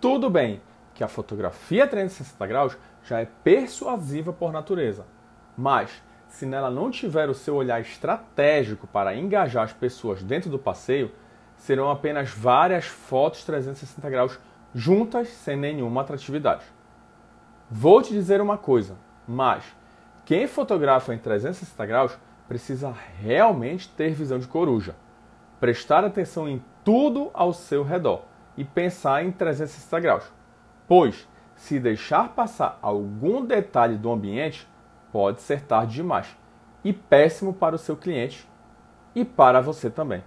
Tudo bem que a fotografia 360 graus já é persuasiva por natureza, mas se nela não tiver o seu olhar estratégico para engajar as pessoas dentro do passeio, serão apenas várias fotos 360 graus juntas sem nenhuma atratividade. Vou te dizer uma coisa, mas quem fotografa em 360 graus precisa realmente ter visão de coruja, prestar atenção em tudo ao seu redor e pensar em 360 graus, pois se deixar passar algum detalhe do ambiente, pode ser tarde demais e péssimo para o seu cliente e para você também.